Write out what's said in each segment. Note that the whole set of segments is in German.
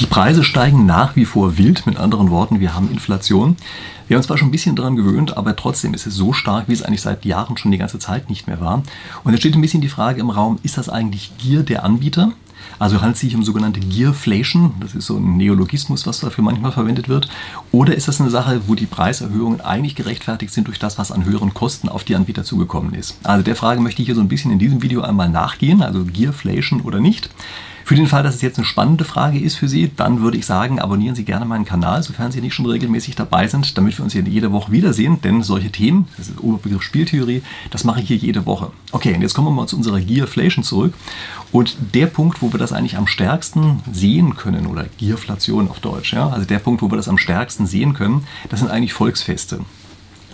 Die Preise steigen nach wie vor wild. Mit anderen Worten, wir haben Inflation. Wir haben uns zwar schon ein bisschen daran gewöhnt, aber trotzdem ist es so stark, wie es eigentlich seit Jahren schon die ganze Zeit nicht mehr war. Und jetzt steht ein bisschen die Frage im Raum, ist das eigentlich Gier der Anbieter? Also handelt es sich um sogenannte Gearflation, das ist so ein Neologismus, was dafür manchmal verwendet wird. Oder ist das eine Sache, wo die Preiserhöhungen eigentlich gerechtfertigt sind durch das, was an höheren Kosten auf die Anbieter zugekommen ist? Also der Frage möchte ich hier so ein bisschen in diesem Video einmal nachgehen, also Gearflation oder nicht. Für den Fall, dass es jetzt eine spannende Frage ist für Sie, dann würde ich sagen, abonnieren Sie gerne meinen Kanal, sofern Sie nicht schon regelmäßig dabei sind, damit wir uns hier jede Woche wiedersehen. Denn solche Themen, das ist Oberbegriff Spieltheorie, das mache ich hier jede Woche. Okay, und jetzt kommen wir mal zu unserer Gearflation zurück. Und der Punkt, wo wir das eigentlich am stärksten sehen können, oder Gearflation auf Deutsch, ja, also der Punkt, wo wir das am stärksten sehen können, das sind eigentlich Volksfeste.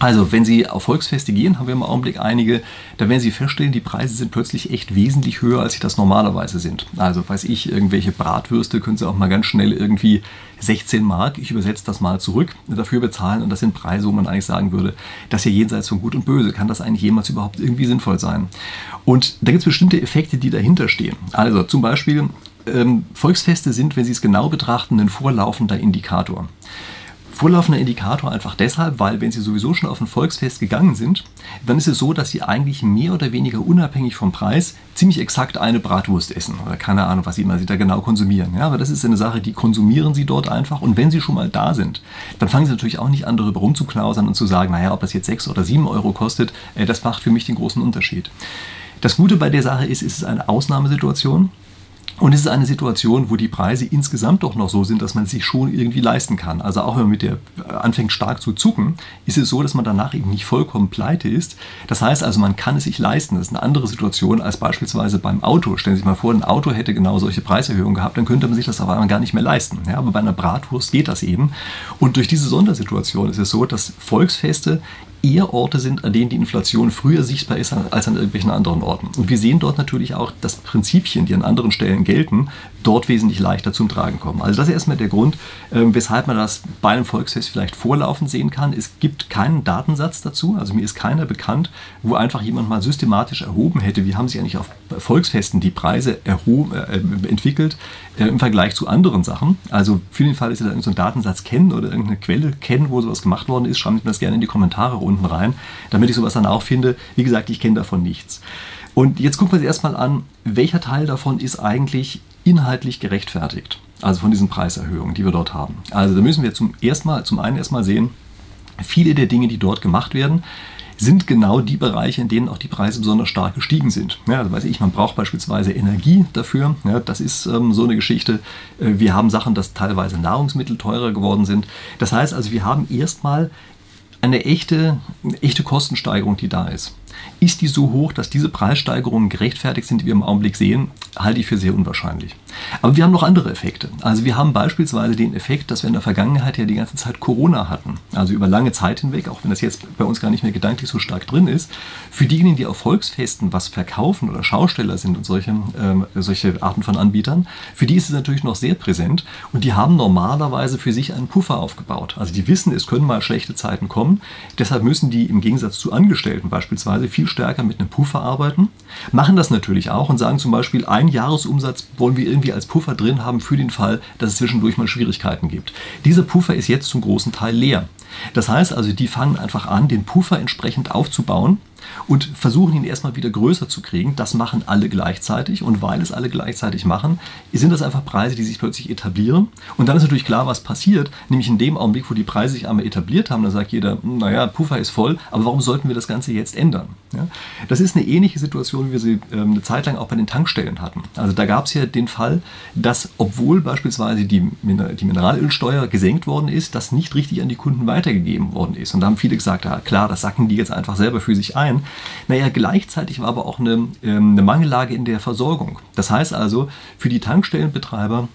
Also, wenn Sie auf Volksfeste gehen, haben wir im Augenblick einige, da werden Sie feststellen, die Preise sind plötzlich echt wesentlich höher, als sie das normalerweise sind. Also, weiß ich, irgendwelche Bratwürste können Sie auch mal ganz schnell irgendwie 16 Mark, ich übersetze das mal zurück, dafür bezahlen. Und das sind Preise, wo man eigentlich sagen würde, das ist ja jenseits von Gut und Böse. Kann das eigentlich jemals überhaupt irgendwie sinnvoll sein? Und da gibt es bestimmte Effekte, die dahinter stehen. Also, zum Beispiel, ähm, Volksfeste sind, wenn Sie es genau betrachten, ein vorlaufender Indikator. Vorlaufender Indikator einfach deshalb, weil wenn Sie sowieso schon auf ein Volksfest gegangen sind, dann ist es so, dass Sie eigentlich mehr oder weniger unabhängig vom Preis ziemlich exakt eine Bratwurst essen oder keine Ahnung, was immer Sie da genau konsumieren. Ja, aber das ist eine Sache, die konsumieren Sie dort einfach und wenn Sie schon mal da sind, dann fangen Sie natürlich auch nicht an, darüber rumzuknausern und zu sagen, naja, ob das jetzt 6 oder 7 Euro kostet, äh, das macht für mich den großen Unterschied. Das Gute bei der Sache ist, es ist eine Ausnahmesituation. Und es ist eine Situation, wo die Preise insgesamt doch noch so sind, dass man sich schon irgendwie leisten kann. Also auch wenn man mit der äh, anfängt stark zu zucken, ist es so, dass man danach eben nicht vollkommen pleite ist. Das heißt also, man kann es sich leisten. Das ist eine andere Situation als beispielsweise beim Auto. Stellen Sie sich mal vor, ein Auto hätte genau solche Preiserhöhungen gehabt, dann könnte man sich das aber gar nicht mehr leisten. Ja, aber bei einer Bratwurst geht das eben. Und durch diese Sondersituation ist es so, dass Volksfeste eher Orte sind, an denen die Inflation früher sichtbar ist als an irgendwelchen anderen Orten. Und wir sehen dort natürlich auch, dass Prinzipien, die an anderen Stellen gelten, dort wesentlich leichter zum Tragen kommen. Also das ist erstmal der Grund, ähm, weshalb man das bei einem Volksfest vielleicht vorlaufend sehen kann. Es gibt keinen Datensatz dazu, also mir ist keiner bekannt, wo einfach jemand mal systematisch erhoben hätte, wie haben sich eigentlich auf Volksfesten die Preise äh, entwickelt äh, im Vergleich zu anderen Sachen. Also für den Fall, dass Sie da irgendeinen Datensatz kennen oder irgendeine Quelle kennen, wo sowas gemacht worden ist, schreiben Sie mir das gerne in die Kommentare runter unten rein, damit ich sowas dann auch finde. Wie gesagt, ich kenne davon nichts. Und jetzt gucken wir uns erstmal an, welcher Teil davon ist eigentlich inhaltlich gerechtfertigt. Also von diesen Preiserhöhungen, die wir dort haben. Also da müssen wir zum, erstmal, zum einen erstmal sehen, viele der Dinge, die dort gemacht werden, sind genau die Bereiche, in denen auch die Preise besonders stark gestiegen sind. Ja, also weiß ich, man braucht beispielsweise Energie dafür. Ja, das ist ähm, so eine Geschichte. Äh, wir haben Sachen, dass teilweise Nahrungsmittel teurer geworden sind. Das heißt also, wir haben erstmal eine echte, echte Kostensteigerung, die da ist. Ist die so hoch, dass diese Preissteigerungen gerechtfertigt sind, die wir im Augenblick sehen, halte ich für sehr unwahrscheinlich. Aber wir haben noch andere Effekte. Also wir haben beispielsweise den Effekt, dass wir in der Vergangenheit ja die ganze Zeit Corona hatten. Also über lange Zeit hinweg, auch wenn das jetzt bei uns gar nicht mehr gedanklich so stark drin ist. Für diejenigen, die auf Volksfesten was verkaufen oder Schausteller sind und solche, ähm, solche Arten von Anbietern, für die ist es natürlich noch sehr präsent und die haben normalerweise für sich einen Puffer aufgebaut. Also die wissen, es können mal schlechte Zeiten kommen. Deshalb müssen die im Gegensatz zu Angestellten beispielsweise viel stärker mit einem Puffer arbeiten, machen das natürlich auch und sagen zum Beispiel, ein Jahresumsatz wollen wir irgendwie als Puffer drin haben für den Fall, dass es zwischendurch mal Schwierigkeiten gibt. Dieser Puffer ist jetzt zum großen Teil leer. Das heißt also, die fangen einfach an, den Puffer entsprechend aufzubauen und versuchen ihn erstmal wieder größer zu kriegen. Das machen alle gleichzeitig und weil es alle gleichzeitig machen, sind das einfach Preise, die sich plötzlich etablieren. Und dann ist natürlich klar, was passiert, nämlich in dem Augenblick, wo die Preise sich einmal etabliert haben, dann sagt jeder, hm, naja, Puffer ist voll, aber warum sollten wir das Ganze jetzt ändern? Ja? Das ist eine ähnliche Situation, wie wir sie ähm, eine Zeit lang auch bei den Tankstellen hatten. Also da gab es ja den Fall, dass obwohl beispielsweise die, die Mineralölsteuer gesenkt worden ist, das nicht richtig an die Kunden weitergegeben worden ist. Und da haben viele gesagt, ja klar, das sacken die jetzt einfach selber für sich ein. Naja, gleichzeitig war aber auch eine, ähm, eine Mangellage in der Versorgung. Das heißt also, für die Tankstellenbetreiber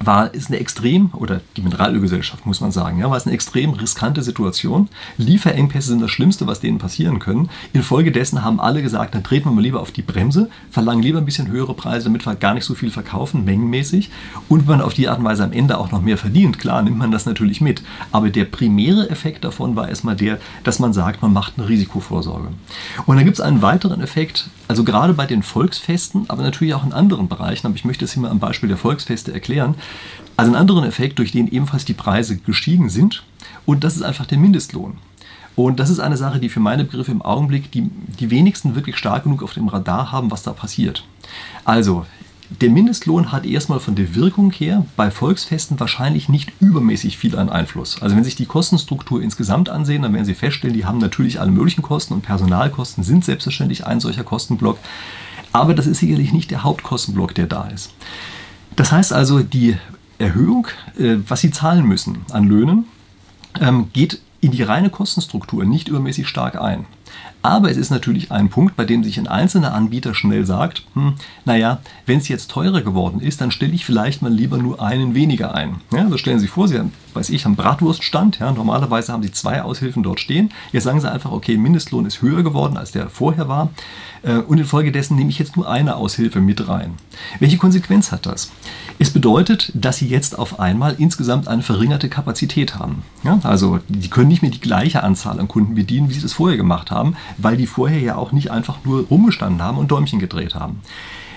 war es eine extrem, oder die Mineralölgesellschaft muss man sagen, ja, war es eine extrem riskante Situation. Lieferengpässe sind das Schlimmste, was denen passieren können. Infolgedessen haben alle gesagt, dann treten wir mal lieber auf die Bremse, verlangen lieber ein bisschen höhere Preise, damit wir gar nicht so viel verkaufen, mengenmäßig. Und wenn man auf die Art und Weise am Ende auch noch mehr verdient, klar, nimmt man das natürlich mit. Aber der primäre Effekt davon war erstmal der, dass man sagt, man macht eine Risikovorsorge. Und dann gibt es einen weiteren Effekt, also gerade bei den Volksfesten, aber natürlich auch in anderen Bereichen, aber ich möchte es hier mal am Beispiel der Volksfeste erklären, Also einen anderen Effekt, durch den ebenfalls die Preise gestiegen sind. Und das ist einfach der Mindestlohn. Und das ist eine Sache, die für meine Begriffe im Augenblick die, die wenigsten wirklich stark genug auf dem Radar haben, was da passiert. Also, der Mindestlohn hat erstmal von der Wirkung her bei Volksfesten wahrscheinlich nicht übermäßig viel an Einfluss. Also wenn Sie sich die Kostenstruktur insgesamt ansehen, dann werden Sie feststellen, die haben natürlich alle möglichen Kosten und Personalkosten sind selbstverständlich ein solcher Kostenblock. Aber das ist sicherlich nicht der Hauptkostenblock, der da ist. Das heißt also, die Erhöhung, äh, was Sie zahlen müssen an Löhnen, ähm, geht in die reine Kostenstruktur nicht übermäßig stark ein. Aber es ist natürlich ein Punkt, bei dem sich ein einzelner Anbieter schnell sagt, hm, naja, wenn es jetzt teurer geworden ist, dann stelle ich vielleicht mal lieber nur einen weniger ein. Ja, also stellen Sie vor, Sie haben, weiß ich, haben Bratwurststand, ja, normalerweise haben Sie zwei Aushilfen dort stehen. Jetzt sagen Sie einfach, okay, Mindestlohn ist höher geworden, als der vorher war. Äh, und infolgedessen nehme ich jetzt nur eine Aushilfe mit rein. Welche Konsequenz hat das? Es bedeutet, dass Sie jetzt auf einmal insgesamt eine verringerte Kapazität haben. Ja, also die können nicht mehr die gleiche Anzahl an Kunden bedienen, wie Sie das vorher gemacht haben, weil die vorher ja auch nicht einfach nur rumgestanden haben und Däumchen gedreht haben.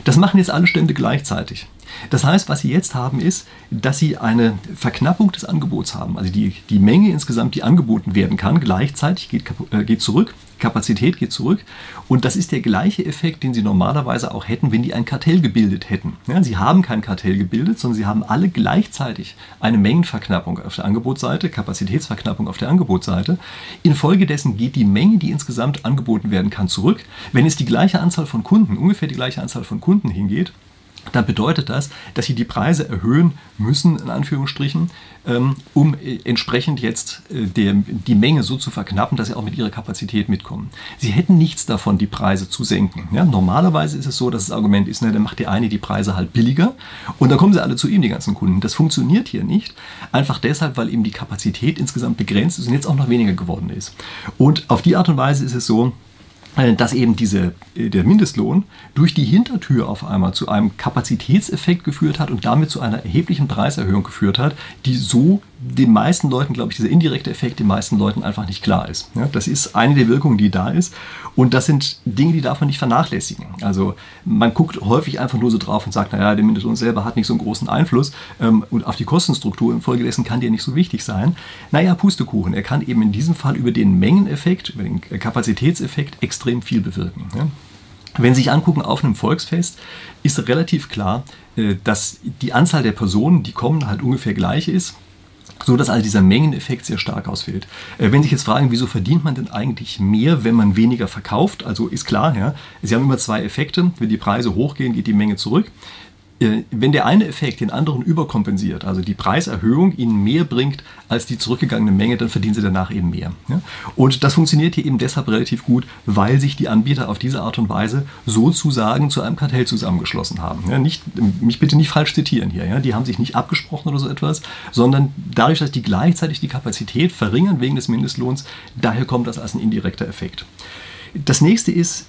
Das machen jetzt alle Stände gleichzeitig. Das heißt, was Sie jetzt haben, ist, dass Sie eine Verknappung des Angebots haben. Also die, die Menge insgesamt, die angeboten werden kann, gleichzeitig geht, äh, geht zurück, Kapazität geht zurück. Und das ist der gleiche Effekt, den Sie normalerweise auch hätten, wenn die ein Kartell gebildet hätten. Ja, Sie haben kein Kartell gebildet, sondern Sie haben alle gleichzeitig eine Mengenverknappung auf der Angebotsseite, Kapazitätsverknappung auf der Angebotsseite. Infolgedessen geht die Menge, die insgesamt angeboten werden kann, zurück. Wenn es die gleiche Anzahl von Kunden, ungefähr die gleiche Anzahl von Kunden hingeht, dann bedeutet das, dass sie die Preise erhöhen müssen, in Anführungsstrichen, ähm, um äh, entsprechend jetzt äh, die Menge so zu verknappen, dass sie auch mit ihrer Kapazität mitkommen. Sie hätten nichts davon, die Preise zu senken. Ja, normalerweise ist es so, dass das Argument ist, ne, dann macht der eine die Preise halt billiger und dann kommen sie alle zu ihm, die ganzen Kunden. Das funktioniert hier nicht, einfach deshalb, weil eben die Kapazität insgesamt begrenzt ist und jetzt auch noch weniger geworden ist. Und auf die Art und Weise ist es so, dass eben diese, äh, der Mindestlohn durch die Hintertür auf einmal zu einem Kapazitätseffekt geführt hat und damit zu einer erheblichen Preiserhöhung geführt hat, die so den meisten Leuten, glaube ich, dieser indirekte Effekt den meisten Leuten einfach nicht klar ist. Ja, das ist eine der Wirkungen, die da ist. Und das sind Dinge, die darf man nicht vernachlässigen. Also man guckt häufig einfach nur so drauf und sagt, naja, der Mindestlohn selber hat nicht so einen großen Einfluss ähm, und auf die Kostenstruktur infolgedessen kann der nicht so wichtig sein. Naja, Pustekuchen, er kann eben in diesem Fall über den Mengeneffekt, über den Kapazitätseffekt extrem viel bewirken. Ja. Wenn Sie sich angucken auf einem Volksfest, ist relativ klar, äh, dass die Anzahl der Personen, die kommen, halt ungefähr gleich ist so dass also dieser Mengeneffekt sehr stark ausfällt. Äh, wenn Sie sich jetzt fragen, wieso verdient man denn eigentlich mehr, wenn man weniger verkauft? Also ist klar, ja, Sie haben immer zwei Effekte. Wenn die Preise hochgehen, geht die Menge zurück. Äh, wenn der eine Effekt den anderen überkompensiert, also die Preiserhöhung ihnen mehr bringt als die zurückgegangene Menge, dann verdienen sie danach eben mehr. Und das funktioniert hier eben deshalb relativ gut, weil sich die Anbieter auf diese Art und Weise sozusagen zu einem Kartell zusammengeschlossen haben. Nicht, mich bitte nicht falsch zitieren hier. Die haben sich nicht abgesprochen oder so etwas, sondern dadurch, dass die gleichzeitig die Kapazität verringern wegen des Mindestlohns, daher kommt das als ein indirekter Effekt. Das nächste ist,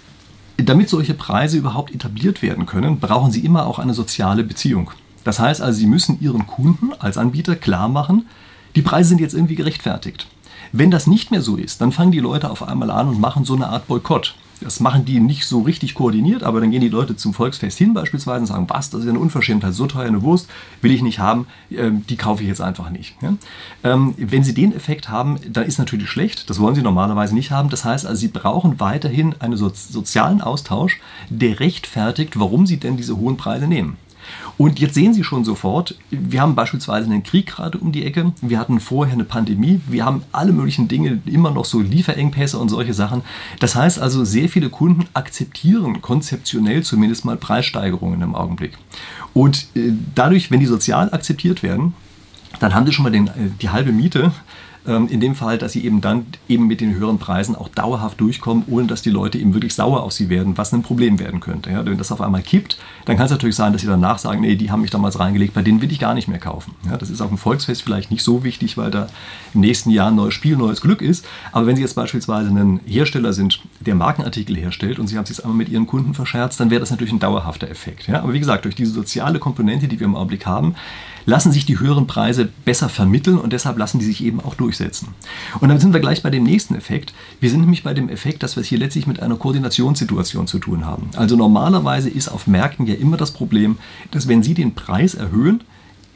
damit solche Preise überhaupt etabliert werden können, brauchen Sie immer auch eine soziale Beziehung. Das heißt also, Sie müssen Ihren Kunden als Anbieter klar machen, die Preise sind jetzt irgendwie gerechtfertigt. Wenn das nicht mehr so ist, dann fangen die Leute auf einmal an und machen so eine Art Boykott. Das machen die nicht so richtig koordiniert, aber dann gehen die Leute zum Volksfest hin beispielsweise und sagen, was, das ist eine Unverschämtheit, so teuer eine Wurst will ich nicht haben, ähm, die kaufe ich jetzt einfach nicht. Ähm, wenn sie den Effekt haben, dann ist natürlich schlecht, das wollen sie normalerweise nicht haben. Das heißt also, sie brauchen weiterhin einen sozialen Austausch, der rechtfertigt, warum sie denn diese hohen Preise nehmen. Und jetzt sehen Sie schon sofort, wir haben beispielsweise einen Krieg gerade um die Ecke, wir hatten vorher eine Pandemie, wir haben alle möglichen Dinge, immer noch so Lieferengpässe und solche Sachen. Das heißt also, sehr viele Kunden akzeptieren konzeptionell zumindest mal Preissteigerungen im Augenblick. Und äh, dadurch, wenn die sozial akzeptiert werden, dann haben sie schon mal den, äh, die halbe Miete in dem Fall, dass sie eben dann eben mit den höheren Preisen auch dauerhaft durchkommen, ohne dass die Leute eben wirklich sauer auf sie werden, was ein Problem werden könnte. Ja, wenn das auf einmal kippt, dann kann es natürlich sein, dass sie danach sagen, nee, die haben mich damals reingelegt, bei denen will ich gar nicht mehr kaufen. Ja, das ist auf dem Volksfest vielleicht nicht so wichtig, weil da im nächsten Jahr ein neues Spiel, neues Glück ist. Aber wenn Sie jetzt beispielsweise ein Hersteller sind, der Markenartikel herstellt und Sie haben es jetzt einmal mit Ihren Kunden verscherzt, dann wäre das natürlich ein dauerhafter Effekt. Ja, aber wie gesagt, durch diese soziale Komponente, die wir im Augenblick haben, lassen sich die höheren Preise besser vermitteln und deshalb lassen die sich eben auch durchsetzen. Und dann sind wir gleich bei dem nächsten Effekt. Wir sind nämlich bei dem Effekt, dass wir es hier letztlich mit einer Koordinationssituation zu tun haben. Also normalerweise ist auf Märkten ja immer das Problem, dass wenn Sie den Preis erhöhen,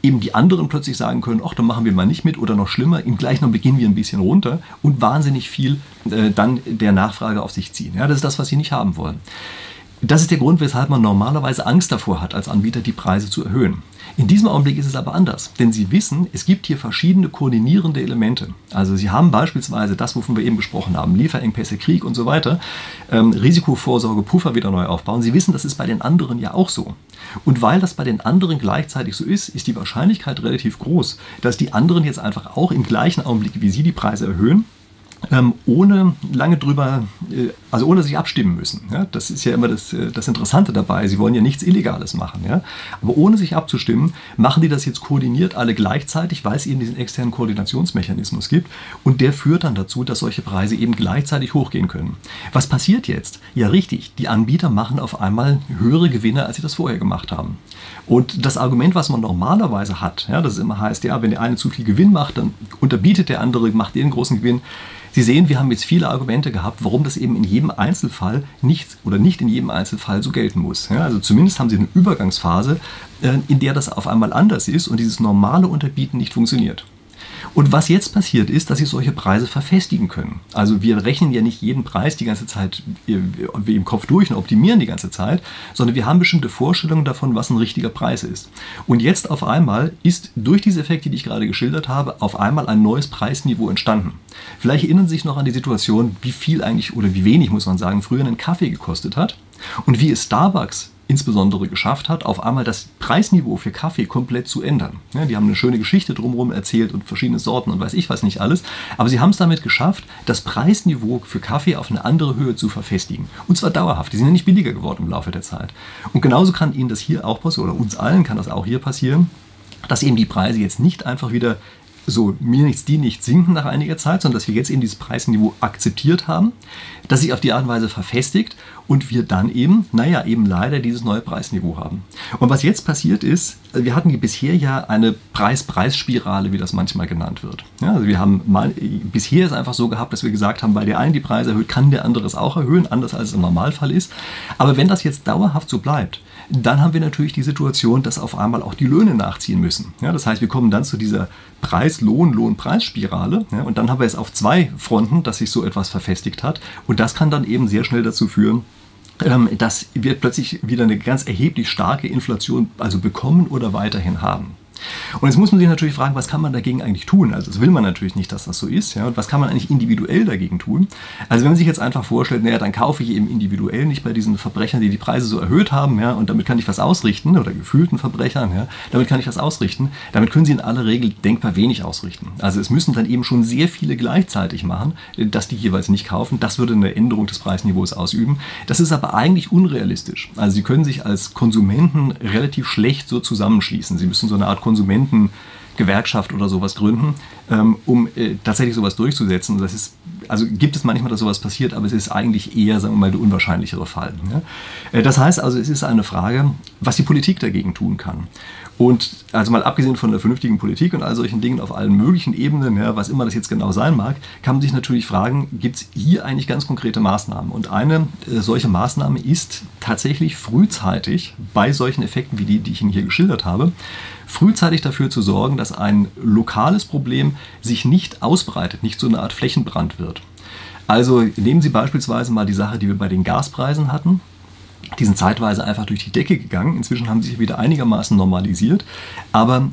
eben die anderen plötzlich sagen können, ach, dann machen wir mal nicht mit oder noch schlimmer, im gleichen gehen wir ein bisschen runter und wahnsinnig viel äh, dann der Nachfrage auf sich ziehen. Ja, das ist das, was sie nicht haben wollen. Das ist der Grund, weshalb man normalerweise Angst davor hat, als Anbieter die Preise zu erhöhen. In diesem Augenblick ist es aber anders, denn Sie wissen, es gibt hier verschiedene koordinierende Elemente. Also Sie haben beispielsweise das, wovon wir eben gesprochen haben, Lieferengpässe, Krieg und so weiter, ähm, Risikovorsorge, Puffer wieder neu aufbauen. Sie wissen, das ist bei den anderen ja auch so. Und weil das bei den anderen gleichzeitig so ist, ist die Wahrscheinlichkeit relativ groß, dass die anderen jetzt einfach auch im gleichen Augenblick wie Sie die Preise erhöhen ähm, ohne lange drüber, äh, also ohne sich abstimmen müssen. Ja? Das ist ja immer das, äh, das Interessante dabei. Sie wollen ja nichts Illegales machen. Ja? Aber ohne sich abzustimmen, machen die das jetzt koordiniert alle gleichzeitig, weil es eben diesen externen Koordinationsmechanismus gibt. Und der führt dann dazu, dass solche Preise eben gleichzeitig hochgehen können. Was passiert jetzt? Ja, richtig. Die Anbieter machen auf einmal höhere Gewinne, als sie das vorher gemacht haben. Und das Argument, was man normalerweise hat, ja, das immer heißt, ja, wenn der eine zu viel Gewinn macht, dann unterbietet der andere, macht den großen Gewinn. Sie sehen, wir haben jetzt viele Argumente gehabt, warum das eben in jedem Einzelfall nicht oder nicht in jedem Einzelfall so gelten muss. Ja, also zumindest haben Sie eine Übergangsphase, äh, in der das auf einmal anders ist und dieses normale Unterbieten nicht funktioniert. Und was jetzt passiert ist, dass sie solche Preise verfestigen können. Also wir rechnen ja nicht jeden Preis die ganze Zeit im Kopf durch und optimieren die ganze Zeit, sondern wir haben bestimmte Vorstellungen davon, was ein richtiger Preis ist. Und jetzt auf einmal ist durch diese Effekte, die ich gerade geschildert habe, auf einmal ein neues Preisniveau entstanden. Vielleicht erinnern Sie sich noch an die Situation, wie viel eigentlich oder wie wenig, muss man sagen, früher ein Kaffee gekostet hat und wie es Starbucks insbesondere geschafft hat, auf einmal das Preisniveau für Kaffee komplett zu ändern. Ja, die haben eine schöne Geschichte drumherum erzählt und verschiedene Sorten und weiß ich was nicht alles. Aber sie haben es damit geschafft, das Preisniveau für Kaffee auf eine andere Höhe zu verfestigen. Und zwar dauerhaft. Die sind ja nicht billiger geworden im Laufe der Zeit. Und genauso kann Ihnen das hier auch passieren, oder uns allen kann das auch hier passieren, dass eben die Preise jetzt nicht einfach wieder so mir nichts, die nicht sinken nach einiger Zeit, sondern dass wir jetzt eben dieses Preisniveau akzeptiert haben, dass sich auf die Art und Weise verfestigt und wir dann eben, naja, eben leider dieses neue Preisniveau haben. Und was jetzt passiert ist, wir hatten bisher ja eine Preis-Preis-Spirale, wie das manchmal genannt wird. Ja, also wir haben mal, bisher es einfach so gehabt, dass wir gesagt haben, weil der eine die Preise erhöht, kann der andere es auch erhöhen, anders als es im Normalfall ist. Aber wenn das jetzt dauerhaft so bleibt, dann haben wir natürlich die Situation, dass auf einmal auch die Löhne nachziehen müssen. Ja, das heißt, wir kommen dann zu dieser Preis-Lohn, Lohn-Preisspirale ja, und dann haben wir es auf zwei Fronten, dass sich so etwas verfestigt hat und das kann dann eben sehr schnell dazu führen, ähm, dass wir plötzlich wieder eine ganz erheblich starke Inflation also bekommen oder weiterhin haben. Und jetzt muss man sich natürlich fragen, was kann man dagegen eigentlich tun? Also das will man natürlich nicht, dass das so ist. Ja? Und was kann man eigentlich individuell dagegen tun? Also wenn man sich jetzt einfach vorstellt, naja, dann kaufe ich eben individuell nicht bei diesen Verbrechern, die die Preise so erhöht haben, ja, und damit kann ich was ausrichten, oder gefühlten Verbrechern, ja, damit kann ich was ausrichten. Damit können sie in aller Regel denkbar wenig ausrichten. Also es müssen dann eben schon sehr viele gleichzeitig machen, dass die jeweils nicht kaufen. Das würde eine Änderung des Preisniveaus ausüben. Das ist aber eigentlich unrealistisch. Also sie können sich als Konsumenten relativ schlecht so zusammenschließen. Sie müssen so eine Art Konsumentengewerkschaft oder sowas gründen, ähm, um äh, tatsächlich sowas durchzusetzen. Das ist, also gibt es manchmal, dass sowas passiert, aber es ist eigentlich eher, sagen wir mal, der unwahrscheinlichere Fall. Ja? Äh, das heißt also, es ist eine Frage, was die Politik dagegen tun kann. Und also mal abgesehen von der vernünftigen Politik und all solchen Dingen auf allen möglichen Ebenen, ja, was immer das jetzt genau sein mag, kann man sich natürlich fragen, gibt es hier eigentlich ganz konkrete Maßnahmen? Und eine äh, solche Maßnahme ist tatsächlich frühzeitig bei solchen Effekten wie die, die ich Ihnen hier geschildert habe, frühzeitig dafür zu sorgen, dass ein lokales Problem sich nicht ausbreitet, nicht so eine Art Flächenbrand wird. Also nehmen Sie beispielsweise mal die Sache, die wir bei den Gaspreisen hatten. Die sind zeitweise einfach durch die Decke gegangen. Inzwischen haben sie sich wieder einigermaßen normalisiert. Aber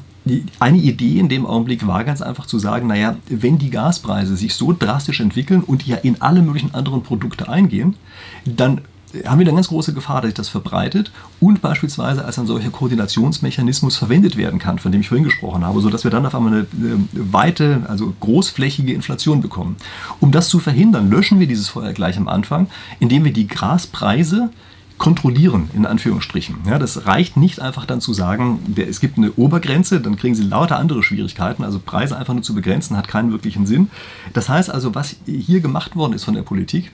eine Idee in dem Augenblick war ganz einfach zu sagen, naja, wenn die Gaspreise sich so drastisch entwickeln und ja in alle möglichen anderen Produkte eingehen, dann haben wir eine ganz große Gefahr, dass sich das verbreitet und beispielsweise als ein solcher Koordinationsmechanismus verwendet werden kann, von dem ich vorhin gesprochen habe, sodass wir dann auf einmal eine, eine weite, also großflächige Inflation bekommen. Um das zu verhindern, löschen wir dieses Feuer gleich am Anfang, indem wir die Gaspreise kontrollieren, in Anführungsstrichen. Ja, das reicht nicht einfach dann zu sagen, es gibt eine Obergrenze, dann kriegen Sie lauter andere Schwierigkeiten. Also Preise einfach nur zu begrenzen, hat keinen wirklichen Sinn. Das heißt also, was hier gemacht worden ist von der Politik,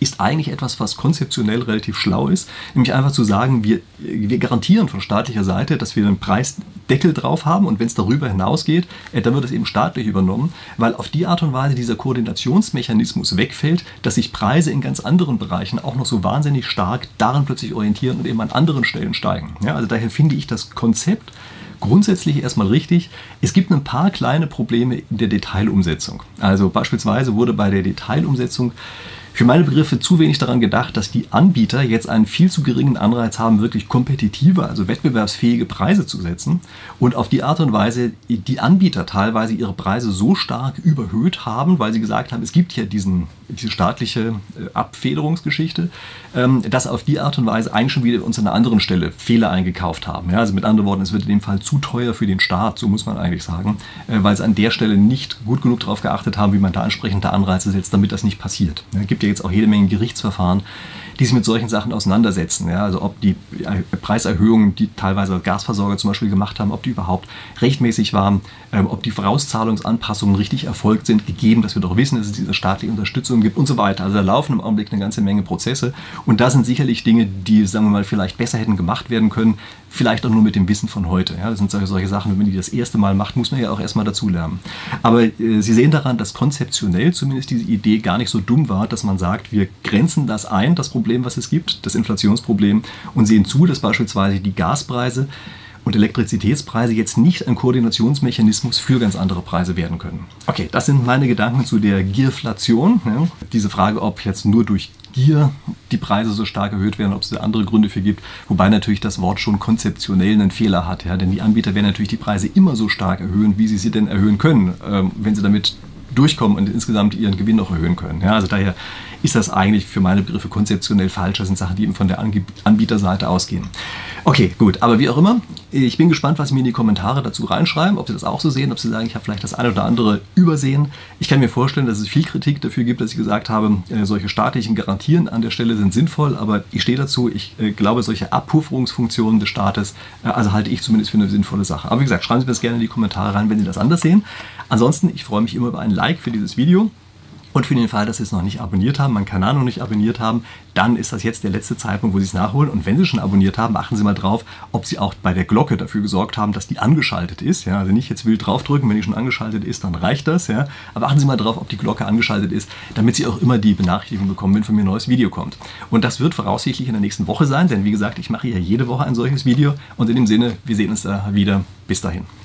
ist eigentlich etwas, was konzeptionell relativ schlau ist, nämlich einfach zu sagen, wir, wir garantieren von staatlicher Seite, dass wir einen Preisdeckel drauf haben und wenn es darüber hinausgeht, äh, dann wird es eben staatlich übernommen, weil auf die Art und Weise dieser Koordinationsmechanismus wegfällt, dass sich Preise in ganz anderen Bereichen auch noch so wahnsinnig stark daran plötzlich orientieren und eben an anderen Stellen steigen. Ja, also daher finde ich das Konzept grundsätzlich erstmal richtig. Es gibt ein paar kleine Probleme in der Detailumsetzung. Also beispielsweise wurde bei der Detailumsetzung für meine Begriffe zu wenig daran gedacht, dass die Anbieter jetzt einen viel zu geringen Anreiz haben, wirklich kompetitive, also wettbewerbsfähige Preise zu setzen und auf die Art und Weise die Anbieter teilweise ihre Preise so stark überhöht haben, weil sie gesagt haben, es gibt ja diesen, diese staatliche äh, Abfederungsgeschichte, ähm, dass auf die Art und Weise eigentlich schon wieder uns an einer anderen Stelle Fehler eingekauft haben. Also mit anderen Worten, es wird in dem Fall zu teuer für den Staat, so muss man eigentlich sagen, äh, weil sie an der Stelle nicht gut genug darauf geachtet haben, wie man da entsprechende Anreize setzt, damit das nicht passiert. Es gibt ja jetzt auch jede Menge Gerichtsverfahren, die sich mit solchen Sachen auseinandersetzen. Ja? Also ob die Preiserhöhungen, die teilweise Gasversorger zum Beispiel gemacht haben, ob die überhaupt rechtmäßig waren, ähm, ob die Vorauszahlungsanpassungen richtig erfolgt sind, gegeben, dass wir doch wissen, dass es diese staatliche Unterstützung gibt und so weiter. Also da laufen im Augenblick eine ganze Menge Prozesse und da sind sicherlich Dinge, die, sagen wir mal, vielleicht besser hätten gemacht werden können, vielleicht auch nur mit dem Wissen von heute. Ja? Das sind solche, solche Sachen, wenn man die das erste Mal macht, muss man ja auch erstmal dazulernen. Aber äh, Sie sehen daran, dass konzeptionell zumindest diese Idee gar nicht so dumm war, dass man sagt, wir grenzen das ein, das Problem, was es gibt, das Inflationsproblem, und sehen zu, dass beispielsweise die Gaspreise und Elektrizitätspreise jetzt nicht ein Koordinationsmechanismus für ganz andere Preise werden können. Okay, das sind meine Gedanken zu der Gierflation. Ja. Diese Frage, ob jetzt nur durch Gier die Preise so stark erhöht werden, ob es da andere Gründe für gibt, wobei natürlich das Wort schon konzeptionell einen Fehler hat, ja, denn die Anbieter werden natürlich die Preise immer so stark erhöhen, wie sie sie denn erhöhen können, ähm, wenn sie damit durchkommen und insgesamt ihren Gewinn noch erhöhen können. Ja, also daher ist das eigentlich für meine Begriffe konzeptionell falsch. Das sind Sachen, die eben von der Anbieterseite ausgehen. Okay, gut. Aber wie auch immer, ich bin gespannt, was Sie mir in die Kommentare dazu reinschreiben, ob Sie das auch so sehen, ob Sie sagen, ich habe vielleicht das eine oder andere übersehen. Ich kann mir vorstellen, dass es viel Kritik dafür gibt, dass ich gesagt habe, äh, solche staatlichen Garantien an der Stelle sind sinnvoll, aber ich stehe dazu. Ich äh, glaube, solche Abpufferungsfunktionen des Staates, äh, also halte ich zumindest für eine sinnvolle Sache. Aber wie gesagt, schreiben Sie mir das gerne in die Kommentare rein, wenn Sie das anders sehen. Ansonsten, ich freue mich immer über ein Like für dieses Video. Und für den Fall, dass Sie es noch nicht abonniert haben, meinen Kanal noch nicht abonniert haben, dann ist das jetzt der letzte Zeitpunkt, wo Sie es nachholen. Und wenn Sie schon abonniert haben, achten Sie mal drauf, ob Sie auch bei der Glocke dafür gesorgt haben, dass die angeschaltet ist. Ja, also nicht jetzt wild draufdrücken, wenn die schon angeschaltet ist, dann reicht das. Ja. Aber achten Sie mal drauf, ob die Glocke angeschaltet ist, damit Sie auch immer die Benachrichtigung bekommen, wenn von mir ein neues Video kommt. Und das wird voraussichtlich in der nächsten Woche sein, denn wie gesagt, ich mache ja jede Woche ein solches Video. Und in dem Sinne, wir sehen uns da wieder. Bis dahin.